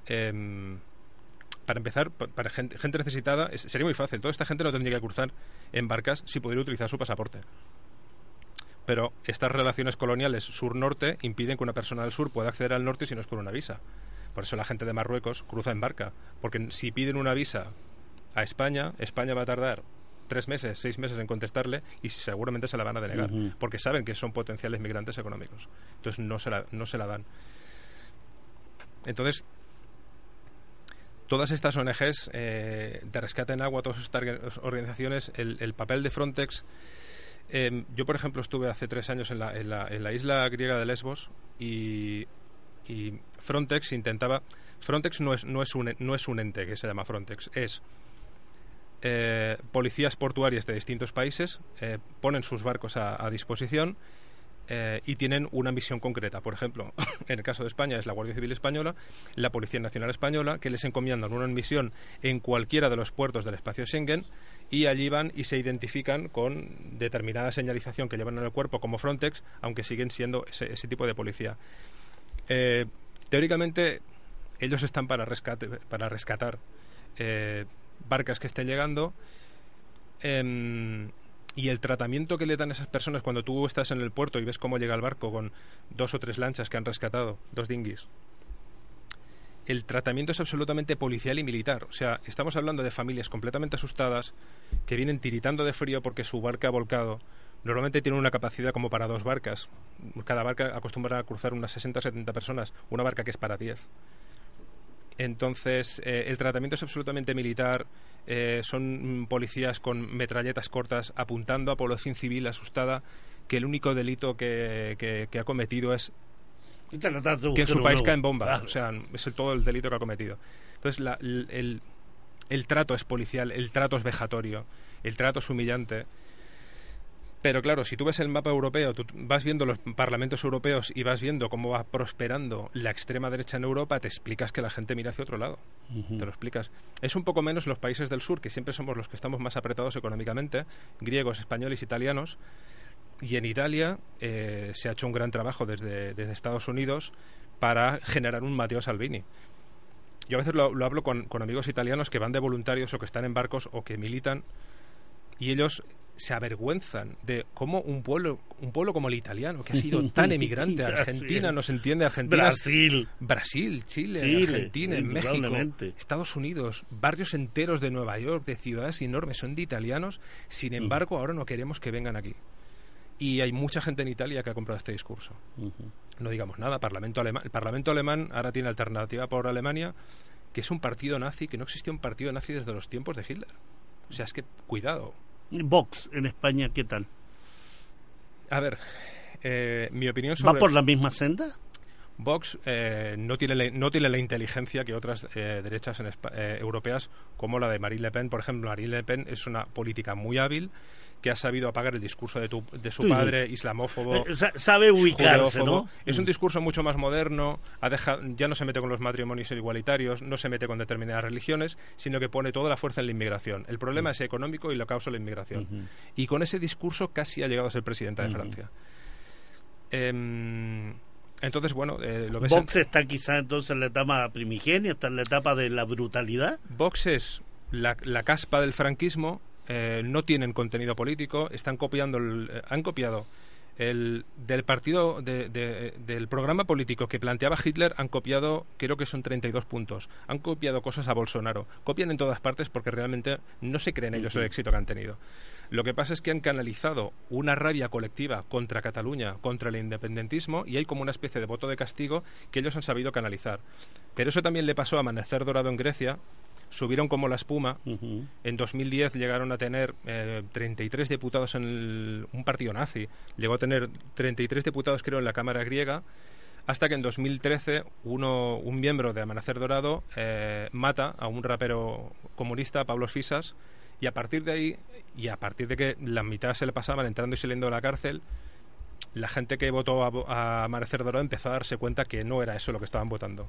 Speaker 2: em, para empezar, pa- para gente, gente necesitada, es- sería muy fácil. Toda esta gente no tendría que cruzar en barcas si pudiera utilizar su pasaporte. Pero estas relaciones coloniales sur-norte impiden que una persona del sur pueda acceder al norte si no es con una visa. Por eso la gente de Marruecos cruza en barca. Porque si piden una visa a España, España va a tardar tres meses, seis meses en contestarle y seguramente se la van a denegar. Porque saben que son potenciales migrantes económicos. Entonces no se la, no se la dan. Entonces, todas estas ONGs eh, de rescate en agua, todas estas orga- organizaciones, el, el papel de Frontex. eh, yo, por ejemplo, estuve hace tres años en la, en la, en la isla griega de Lesbos y, Frontex intentaba. Frontex no es, un, ente que se llama Frontex, es eh, policías portuarias de distintos países eh, ponen sus barcos a disposición eh, y tienen una misión concreta. Por ejemplo, en el caso de España es la Guardia Civil Española, la Policía Nacional Española, que les encomiendan una misión en cualquiera de los puertos del espacio Schengen y allí van y se identifican con determinada señalización que llevan en el cuerpo como Frontex, aunque siguen siendo ese, tipo de policía. Eh, teóricamente, ellos están para, rescate, para rescatar eh, barcas que estén llegando. em, y el tratamiento que le dan a esas personas cuando tú estás en el puerto y ves cómo llega el barco con dos o tres lanchas que han rescatado, dos dinghies. El tratamiento es absolutamente policial y militar. O sea, estamos hablando de familias completamente asustadas que vienen tiritando de frío porque su barca ha volcado. Normalmente tiene una capacidad como para dos barcas. Cada barca acostumbra a cruzar unas 60 o 70 personas. Una barca que es para 10. Entonces, eh, el tratamiento es absolutamente militar. eh, son mm, policías con metralletas cortas apuntando a población civil asustada que el único delito que, que- que ha cometido es que en su país caen bombas.
Speaker 1: Claro.
Speaker 2: O sea, es el- todo el delito que ha cometido. Entonces, la- el, el- el trato es policial, el trato es vejatorio, el trato es humillante. Pero claro, si tú ves el mapa europeo, tú vas viendo los parlamentos europeos y vas viendo cómo va prosperando la extrema derecha en Europa, te explicas que la gente mira hacia otro lado. Te lo explicas. Es un poco menos los países del sur, que siempre somos los que estamos más apretados económicamente, griegos, españoles, italianos. Y en Italia eh, se ha hecho un gran trabajo desde, desde Estados Unidos para generar un Matteo Salvini. Yo a veces lo, lo hablo con, con amigos italianos que van de voluntarios o que están en barcos o que militan y ellos se avergüenzan de cómo un pueblo, un pueblo como el italiano, que ha sido tan emigrante,
Speaker 1: Así
Speaker 2: Argentina no se entiende, Argentina
Speaker 1: Brasil.
Speaker 2: Brasil, Chile,
Speaker 1: Chile,
Speaker 2: Argentina, en México. Estados Unidos, barrios enteros de Nueva York, de ciudades enormes, son de italianos. Sin embargo, ahora no queremos que vengan aquí. Y hay mucha gente en Italia que ha comprado este discurso. No digamos nada, Parlamento alemán, el Parlamento alemán ahora tiene alternativa por Alemania, que es un partido nazi, que no existía un partido nazi desde los tiempos de Hitler. O sea, es que cuidado.
Speaker 1: Vox en España, ¿qué tal?
Speaker 2: A ver, eh, mi opinión
Speaker 1: ¿Va
Speaker 2: sobre...
Speaker 1: por la misma senda?
Speaker 2: Vox eh, no, tiene la, no tiene la inteligencia que otras eh, derechas en Espa- eh, europeas, como la de Marine Le Pen. Por ejemplo, Marine Le Pen es una política muy hábil que ha sabido apagar el discurso de, tu- de su
Speaker 1: Sí, sí.
Speaker 2: padre islamófobo.
Speaker 1: Eh, sa- sabe ubicarse. ¿no?
Speaker 2: Es un
Speaker 1: Mm.
Speaker 2: discurso mucho más moderno, ha dejado- ya no se mete con los matrimonios igualitarios, no se mete con determinadas religiones, sino que pone toda la fuerza en la inmigración. El problema es económico y lo causa la inmigración. Y con ese discurso casi ha llegado a ser presidenta de. Francia. Em, entonces, bueno, eh, lo ves en-
Speaker 1: Vox está quizá entonces en la etapa primigenia, está en la etapa de la brutalidad.
Speaker 2: Vox es la, la caspa del franquismo, eh, no tienen contenido político, están copiando, el- eh, han copiado el del partido de- de- del programa político que planteaba Hitler han copiado creo que son 32 puntos. Han copiado cosas a Bolsonaro. Copian en todas partes porque realmente no se creen ellos el éxito que han tenido. Lo que pasa es que han canalizado una rabia colectiva contra Cataluña contra el independentismo y hay como una especie de voto de castigo que ellos han sabido canalizar. Pero eso también le pasó a Amanecer Dorado en Grecia subieron como la espuma. En 2010 llegaron a tener eh, 33 diputados en el- un partido nazi. Llegó a tener 33 diputados, creo, en la Cámara griega, hasta que en 2013 uno, un miembro de Amanecer Dorado eh, mata a un rapero comunista, Pablo Fisas, y a partir de ahí, y a partir de que la mitad se le pasaban entrando y saliendo de la cárcel, la gente que votó a, a Amanecer Dorado empezó a darse cuenta que no era eso lo que estaban votando,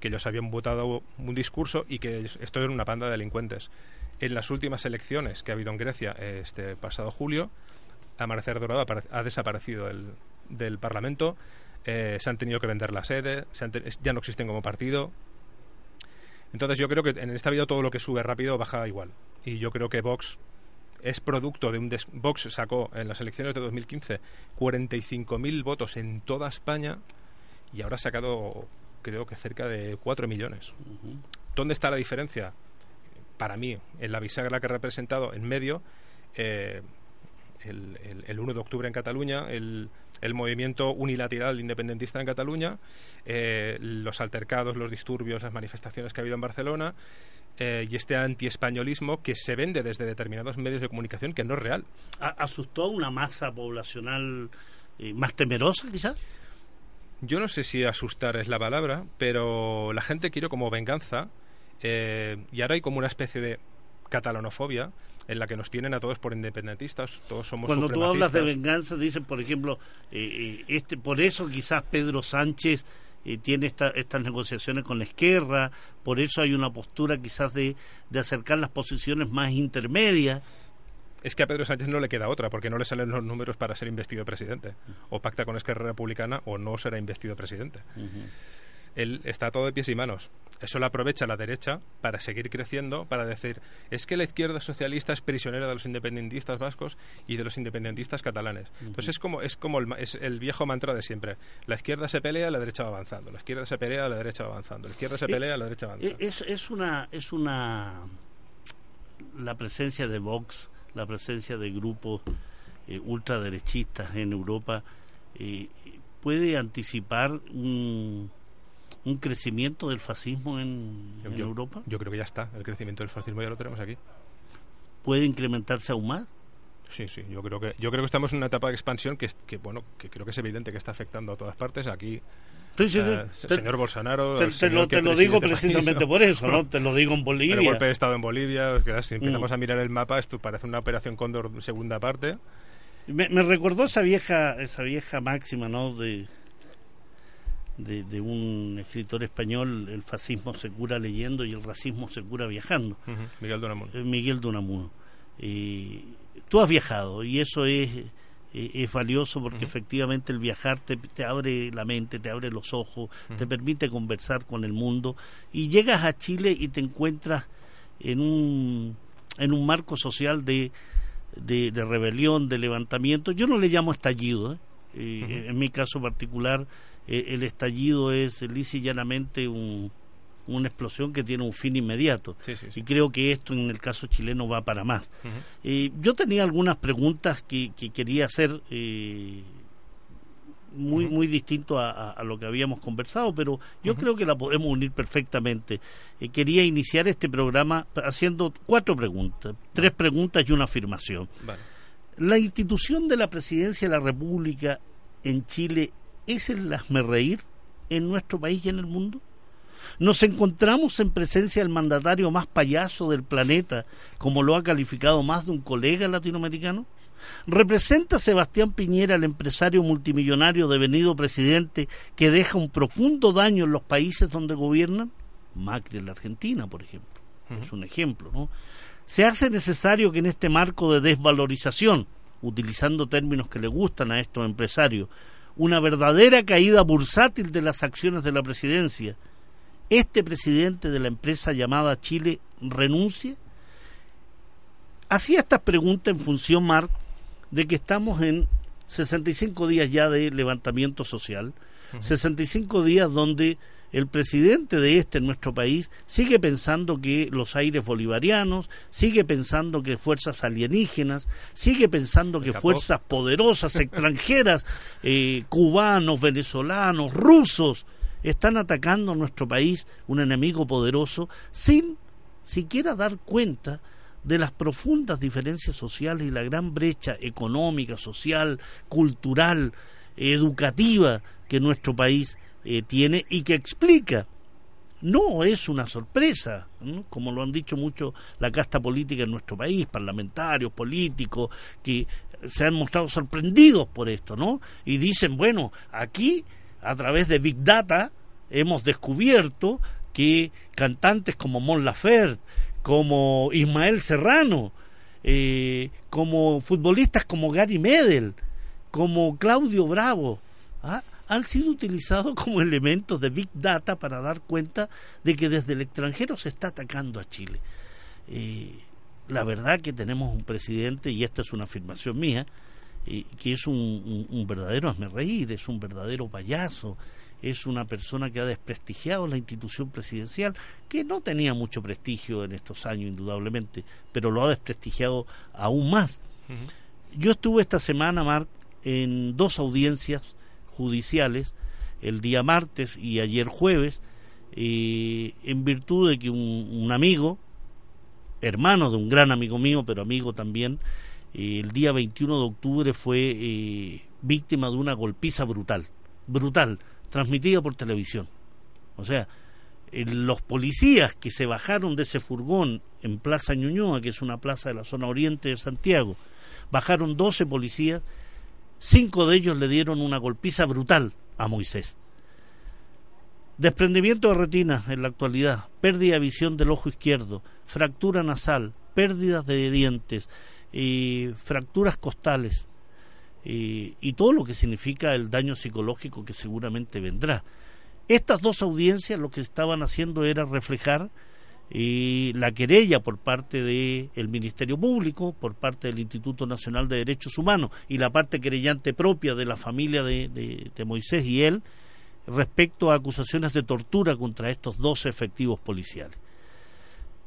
Speaker 2: que ellos habían votado un discurso y que esto era una panda de delincuentes. En las últimas elecciones que ha habido en Grecia este pasado julio, Amanecer Dorado ha desaparecido del, del Parlamento, eh, se han tenido que vender la sede, ya no existen como partido. Entonces yo creo que en esta vida todo lo que sube rápido baja igual. Y yo creo que Vox es producto de un... des- Vox sacó en las elecciones de 2015 45.000 votos en toda España y ahora ha sacado creo que cerca de 4 millones. ¿Dónde está la diferencia? Para mí, en la bisagra que ha representado en medio, eh, el, el- el 1 de octubre en Cataluña, el, el movimiento unilateral independentista en Cataluña, eh, los altercados, los disturbios, las manifestaciones que ha habido en Barcelona eh, y este antiespañolismo que se vende desde determinados medios de comunicación que no es real.
Speaker 1: ¿Asustó a una masa poblacional eh, más temerosa, quizás?
Speaker 2: Yo no sé si asustar es la palabra, pero la gente quiere como venganza eh, y ahora hay como una especie de catalanofobia en la que nos tienen a todos por independentistas, todos somos
Speaker 1: Cuando tú hablas de venganza, dicen, por ejemplo, eh, eh, este, por eso quizás Pedro Sánchez eh, tiene esta- estas negociaciones con la izquierda, por eso hay una postura quizás de, de acercar las posiciones más intermedias.
Speaker 2: Es que a Pedro Sánchez no le queda otra, porque no le salen los números para ser investido presidente. O pacta con Esquerra Republicana o no será investido presidente. Él está todo de pies y manos. Eso lo aprovecha la derecha para seguir creciendo, para decir, es que la izquierda socialista es prisionera de los independentistas vascos y de los independentistas catalanes. Entonces es como, es como el, es el viejo mantra de siempre. La izquierda se pelea, la derecha va avanzando. La izquierda se pelea, la derecha va avanzando. La izquierda se
Speaker 1: Eh,
Speaker 2: pelea, la derecha va
Speaker 1: Eh,
Speaker 2: avanzando.
Speaker 1: Es, es una es una la presencia de Vox, la presencia de grupos eh, ultraderechistas en Europa eh, puede anticipar un, un crecimiento del fascismo en, en
Speaker 2: yo,
Speaker 1: Europa.
Speaker 2: yo creo que ya está. El crecimiento del fascismo ya lo tenemos aquí.
Speaker 1: Puede incrementarse aún más.
Speaker 2: Sí, sí, yo creo que yo creo que estamos en una etapa de expansión que, bueno, que creo que es evidente que está afectando a todas partes. Aquí,
Speaker 1: Sí, sí,
Speaker 2: eh, señor Bolsonaro,
Speaker 1: te,
Speaker 2: el
Speaker 1: te
Speaker 2: señor
Speaker 1: lo, te digo
Speaker 2: país,
Speaker 1: precisamente
Speaker 2: ¿no?
Speaker 1: por eso, ¿no? Te lo digo en
Speaker 2: El
Speaker 1: Bolivia.
Speaker 2: golpe de Estado en Bolivia, que si empezamos a mirar el mapa, esto parece una operación Cóndor segunda parte.
Speaker 1: Me, me recordó esa vieja esa vieja máxima, ¿no? De, de, de un escritor español, el fascismo se cura leyendo y el racismo se cura viajando.
Speaker 2: Ujú, Miguel Donamuno.
Speaker 1: Eh, Miguel Dunamuno. Eh, tú has viajado y eso es, eh, es valioso porque efectivamente el viajar te, te abre la mente, te abre los ojos, te permite conversar con el mundo y llegas a Chile y te encuentras en un, en un marco social de, de, de rebelión, de levantamiento. Yo no le llamo estallido. ¿eh? Eh, En mi caso particular, eh, el estallido es lisa y llanamente un- una explosión que tiene un fin inmediato.
Speaker 2: Sí, sí, sí.
Speaker 1: Y creo que esto en el caso chileno va para más. Eh, yo tenía algunas preguntas que, que quería hacer eh, muy
Speaker 2: Ujú.
Speaker 1: muy distinto a, a- a lo que habíamos conversado, pero yo creo que la podemos unir perfectamente. Eh, quería iniciar este programa haciendo cuatro preguntas, tres preguntas y una afirmación.
Speaker 2: Vale.
Speaker 1: ¿La institución de la presidencia de la República en Chile es el hazme reír? en nuestro país y en el mundo? Nos encontramos en presencia del mandatario más payaso del planeta, como lo ha calificado más de un colega latinoamericano. ¿Representa Sebastián Piñera el empresario multimillonario devenido presidente que deja un profundo daño en los países donde gobiernan? Macri en la Argentina, por ejemplo. Es un ejemplo, ¿no? Se hace necesario que en este marco de desvalorización, utilizando términos que le gustan a estos empresarios, una verdadera caída bursátil de las acciones de la presidencia, este presidente de la empresa llamada Chile renuncie? Hacía estas preguntas en función, Marc, de que estamos en 65 días ya de levantamiento social, 65 días donde el presidente de este en nuestro país sigue pensando que los aires bolivarianos, sigue pensando que fuerzas alienígenas, sigue pensando que fuerzas poderosas extranjeras, eh, cubanos, venezolanos, rusos, están atacando a nuestro país, un enemigo poderoso, sin siquiera dar cuenta de las profundas diferencias sociales y la gran brecha económica, social, cultural, educativa que nuestro país eh, tiene y que explica. No es una sorpresa, como lo han dicho mucho la casta política en nuestro país, parlamentarios, políticos, que se han mostrado sorprendidos por esto, ¿no? Y dicen, bueno, aquí, a través de Big Data, hemos descubierto que cantantes como Mon Laferte, como Ismael Serrano, eh, como futbolistas como Gary Medel, como Claudio Bravo, ¿ah? han sido utilizados como elementos de Big Data para dar cuenta de que desde el extranjero se está atacando a Chile. Eh, la verdad que tenemos un presidente, y esta es una afirmación mía, eh, que es un, un, verdadero hazme reír, es un verdadero payaso, es una persona que ha desprestigiado la institución presidencial, que no tenía mucho prestigio en estos años, indudablemente, pero lo ha desprestigiado aún más. Yo estuve esta semana, Marc, en dos audiencias judiciales el día martes y ayer jueves, eh, en virtud de que un, amigo, hermano de un gran amigo mío, pero amigo también, eh, el día 21 de octubre fue eh, víctima de una golpiza brutal, brutal, transmitida por televisión. O sea, los policías que se bajaron de ese furgón en Plaza Ñuñoa, que es una plaza de la zona oriente de Santiago, bajaron 12 policías Cinco de ellos le dieron una golpiza brutal a Moisés. Desprendimiento de retina en la actualidad, pérdida de visión del ojo izquierdo, fractura nasal, pérdidas de dientes, fracturas costales y todo lo que significa el daño psicológico que seguramente vendrá. Estas dos audiencias lo que estaban haciendo era reflejar la querella por parte del Ministerio Público, por parte del Instituto Nacional de Derechos Humanos y la parte querellante propia de la familia de, Moisés y él respecto a acusaciones de tortura contra estos dos efectivos policiales.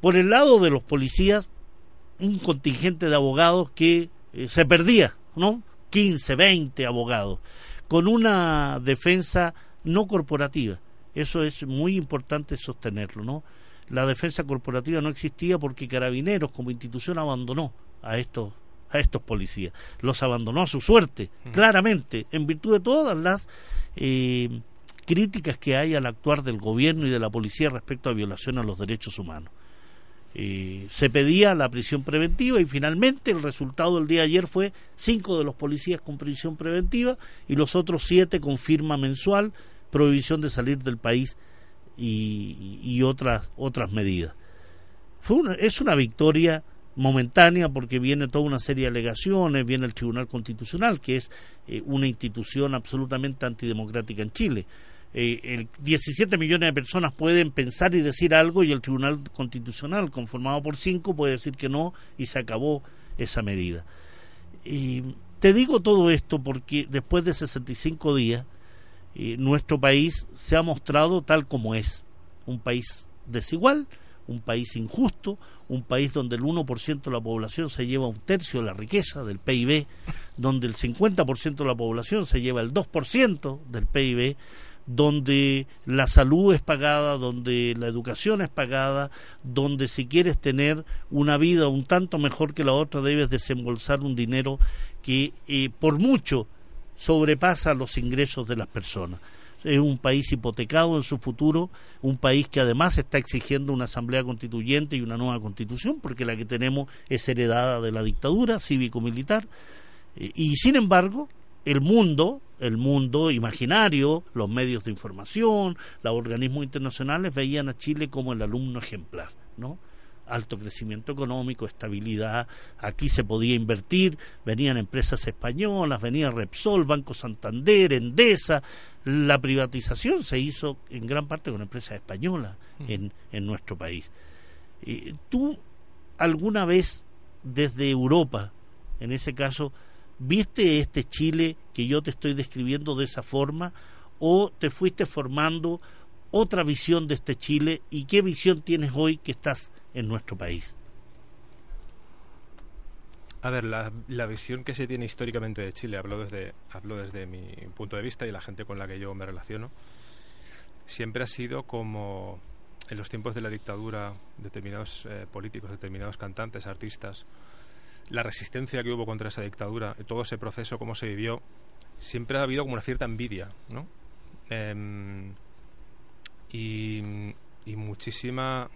Speaker 1: Por el lado de los policías, un contingente de abogados que eh, se perdía, ¿no? 15, 20 abogados, con una defensa no corporativa. Eso es muy importante sostenerlo, ¿no? la defensa corporativa no existía porque Carabineros como institución abandonó a estos a estos policías, los abandonó a su suerte, claramente, en virtud de todas las eh, críticas que hay al actuar del gobierno y de la policía respecto a violación a los derechos humanos. Se pedía la prisión preventiva y finalmente el resultado del día de ayer fue cinco de los policías con prisión preventiva y los otros siete con firma mensual, prohibición de salir del país y, otras, otras medidas. Fue es una victoria momentánea porque viene toda una serie de alegaciones, viene el Tribunal Constitucional, que es eh, una institución absolutamente antidemocrática en Chile. Eh, 17 millones de personas pueden pensar y decir algo y el Tribunal Constitucional, conformado por cinco, puede decir que no y se acabó esa medida. te digo todo esto porque después de 65 días nuestro país se ha mostrado tal como es, un país desigual, un país injusto, un país donde el 1% de la población se lleva un tercio de la riqueza del PIB, donde el 50% de la población se lleva el 2% del PIB, donde la salud es pagada, donde la educación es pagada, donde si quieres tener una vida un tanto mejor que la otra debes desembolsar un dinero que eh, por mucho sobrepasa los ingresos de las personas. es un país hipotecado en su futuro, un país que además está exigiendo una asamblea constituyente y una nueva constitución, porque la que tenemos es heredada de la dictadura cívico-militar. Eh, y sin embargo, el mundo, el mundo imaginario, los medios de información, los organismos internacionales veían a Chile como el alumno ejemplar, ¿no? alto crecimiento económico, estabilidad, aquí se podía invertir, venían empresas españolas, venía Repsol, Banco Santander, Endesa, la privatización se hizo en gran parte con empresas españolas en, en nuestro país. Eh, ¿Tú alguna vez desde Europa, en ese caso, viste este Chile que yo te estoy describiendo de esa forma o te fuiste formando otra visión de este Chile y qué visión tienes hoy que estás en nuestro país?
Speaker 2: A ver, la, la, visión que se tiene históricamente de Chile, hablo desde, hablo desde mi punto de vista y la gente con la que yo me relaciono, siempre ha sido como en los tiempos de la dictadura, determinados eh, políticos, determinados cantantes, artistas, la resistencia que hubo contra esa dictadura, todo ese proceso, cómo se vivió, siempre ha habido como una cierta envidia, ¿no? Eh, y, y muchísima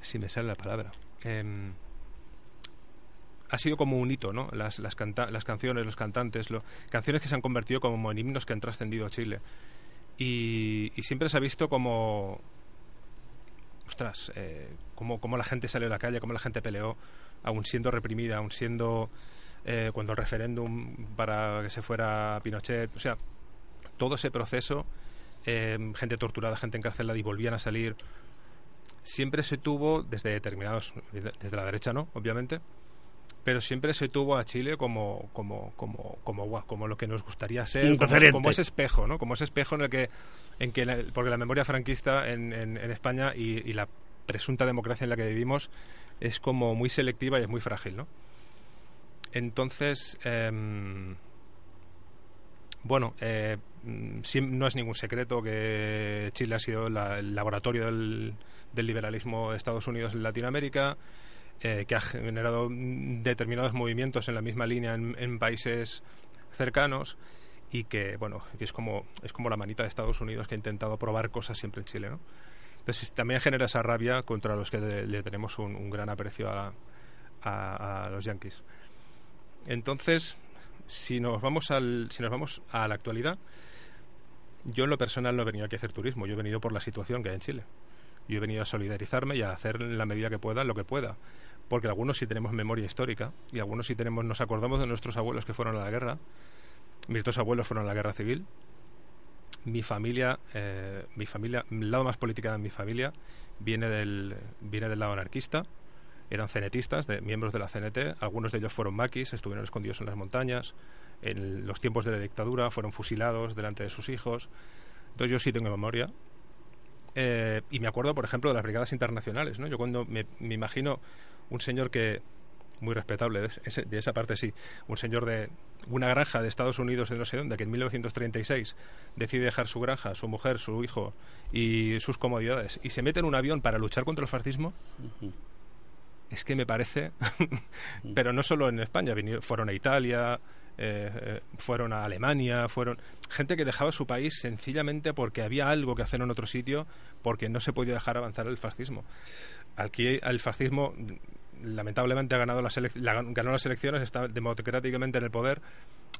Speaker 2: si me sale la palabra. Eh, ha sido como un hito, ¿no? Las, las, las canciones, los cantantes, canciones que se han convertido como en himnos que han trascendido Chile. Y, y, siempre se ha visto como. Ostras, eh, como, como, la gente salió a la calle, como la gente peleó, aún siendo reprimida, aún siendo. Eh, cuando el referéndum para que se fuera Pinochet. O sea, todo ese proceso, eh, gente torturada, gente encarcelada y volvían a salir siempre se tuvo desde determinados desde la derecha no obviamente pero siempre se tuvo a Chile como como como como como lo que nos gustaría ser como, como, ese espejo no como ese espejo en el que en que la, porque la memoria franquista en, en, en España y, y, la presunta democracia en la que vivimos es como muy selectiva y es muy frágil no entonces eh, bueno, eh, no es ningún secreto que Chile ha sido la, el laboratorio del, del, liberalismo de Estados Unidos en Latinoamérica, eh, que ha generado determinados movimientos en la misma línea en, países cercanos y que, bueno, que es como, es como la manita de Estados Unidos que ha intentado probar cosas siempre en Chile, ¿no? Entonces también genera esa rabia contra los que le, tenemos un, gran aprecio a, a, los yanquis. Entonces, si nos vamos al, si nos vamos a la actualidad, yo en lo personal no he venido aquí a hacer turismo, yo he venido por la situación que hay en Chile. Yo he venido a solidarizarme y a hacer en la medida que pueda lo que pueda. Porque algunos sí tenemos memoria histórica y algunos sí tenemos, nos acordamos de nuestros abuelos que fueron a la guerra. Mis dos abuelos fueron a la guerra civil. Mi familia, eh, mi familia, el lado más política de mi familia viene del, viene del lado anarquista eran cenetistas, miembros de la CNT, algunos de ellos fueron maquis, estuvieron escondidos en las montañas, en los tiempos de la dictadura fueron fusilados delante de sus hijos. Entonces yo sí tengo memoria. Eh, y me acuerdo, por ejemplo, de las brigadas internacionales. ¿no? Yo cuando me, me imagino un señor que, muy respetable de, ese, de, esa parte sí, un señor de una granja de Estados Unidos de no sé dónde, que en 1936 decide dejar su granja, su mujer, su hijo y sus comodidades y se mete en un avión para luchar contra el fascismo. Uh -huh es que me parece, pero no solo en España, fueron a Italia, eh, eh, fueron a Alemania, fueron gente que dejaba su país sencillamente porque había algo que hacer en otro sitio, porque no se podía dejar avanzar el fascismo. Aquí el fascismo lamentablemente ha ganado las, la, ganó las elecciones, está democráticamente en el poder,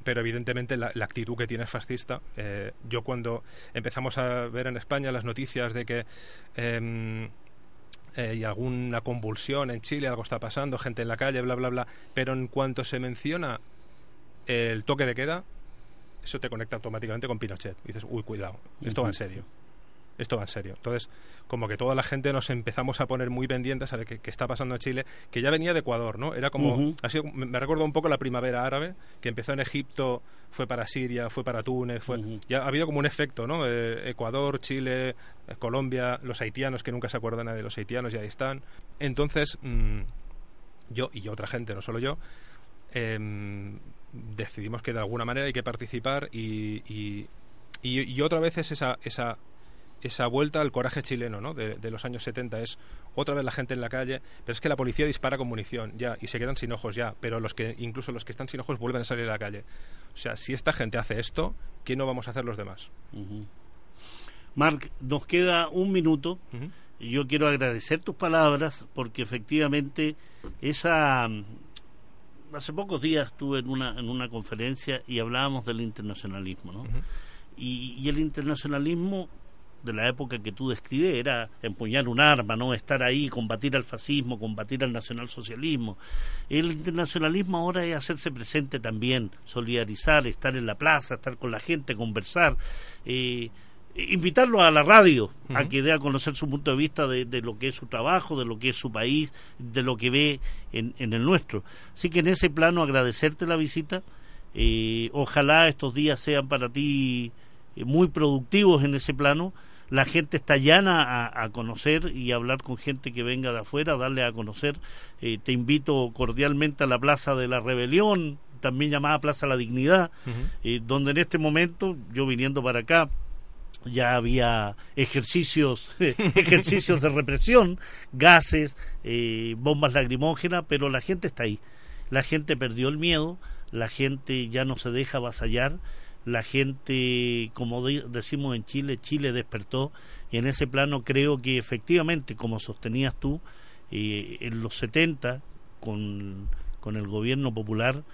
Speaker 2: pero evidentemente la, actitud que tiene es fascista. Eh, yo cuando empezamos a ver en España las noticias de que eh, eh, y alguna convulsión en Chile, algo está pasando, gente en la calle, bla, bla, bla. Pero en cuanto se menciona el toque de queda, eso te conecta automáticamente con Pinochet. Y dices, uy, cuidado, esto va en serio. Esto va en serio. Entonces, como que toda la gente nos empezamos a poner muy pendientes a ver qué, qué está pasando en Chile, que ya venía de Ecuador, ¿no? Era como, uh -huh. ha sido, me, recuerdo un poco la primavera árabe, que empezó en Egipto, fue para Siria, fue para Túnez, fue, uh -huh. ya ha habido como un efecto, ¿no? Eh, Ecuador, Chile, eh, Colombia, los haitianos, que nunca se acuerdan de los haitianos, ya ahí están. Entonces, mmm, yo y otra gente, no solo yo, eh, decidimos que de alguna manera hay que participar y, y, y, y otra vez es esa, esa esa vuelta al coraje chileno ¿no? de, de, los años 70. Es otra vez la gente en la calle, pero es que la policía dispara con munición ya y se quedan sin ojos ya, pero los que incluso los que están sin ojos vuelven a salir a la calle. O sea, si esta gente hace esto, ¿qué no vamos a hacer los demás?
Speaker 1: Uh Marc, nos queda un minuto. Uh -huh. Yo quiero agradecer tus palabras porque efectivamente esa hace pocos días estuve en una en una conferencia y hablábamos del internacionalismo, ¿no? Uh -huh. y, y, el internacionalismo de la época que tú describes era empuñar un arma, no estar ahí, combatir al fascismo, combatir al nacionalsocialismo. El internacionalismo ahora es hacerse presente también, solidarizar, estar en la plaza, estar con la gente, conversar. Eh, invitarlo a la radio uh -huh. a que dé a conocer su punto de vista de, de, lo que es su trabajo, de lo que es su país, de lo que ve en, en el nuestro. Así que en ese plano agradecerte la visita. Eh, ojalá estos días sean para ti eh, muy productivos en ese plano. La gente está llana a, a, conocer y a hablar con gente que venga de afuera, darle a conocer. Eh, te invito cordialmente a la Plaza de la Rebelión, también llamada Plaza La Dignidad, uh -huh. donde en este momento, yo viniendo para acá, ya había ejercicios ejercicios de represión, gases, eh, bombas lacrimógenas, pero la gente está ahí. La gente perdió el miedo, la gente ya no se deja avasallar, la gente, como de, decimos en Chile, Chile despertó y en ese plano creo que efectivamente, como sostenías tú, eh, en los 70, con, con el gobierno popular,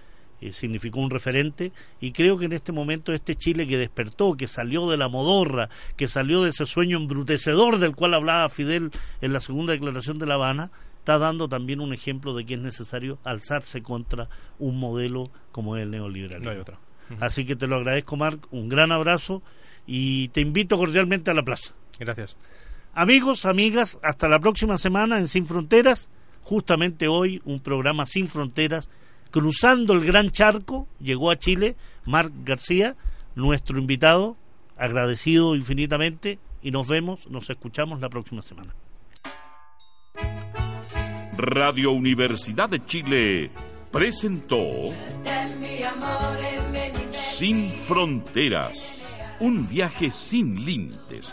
Speaker 1: eh, significó un referente y creo que en este momento este Chile que despertó, que salió de la modorra, que salió de ese sueño embrutecedor del cual hablaba Fidel en la segunda declaración de La Habana, está dando también un ejemplo de que es necesario alzarse contra un modelo como el neoliberalismo.
Speaker 2: No hay otro.
Speaker 1: Uh -huh. Así que te lo agradezco, Marc, un gran abrazo y te invito cordialmente a la plaza.
Speaker 2: Gracias.
Speaker 1: Amigos, amigas, hasta la próxima semana en Sin Fronteras. Justamente hoy un programa Sin Fronteras cruzando el gran charco, llegó a Chile Marc García, nuestro invitado, agradecido infinitamente y nos vemos, nos escuchamos la próxima semana.
Speaker 4: Radio Universidad de Chile presentó Sin Fronteras, un viaje sin límites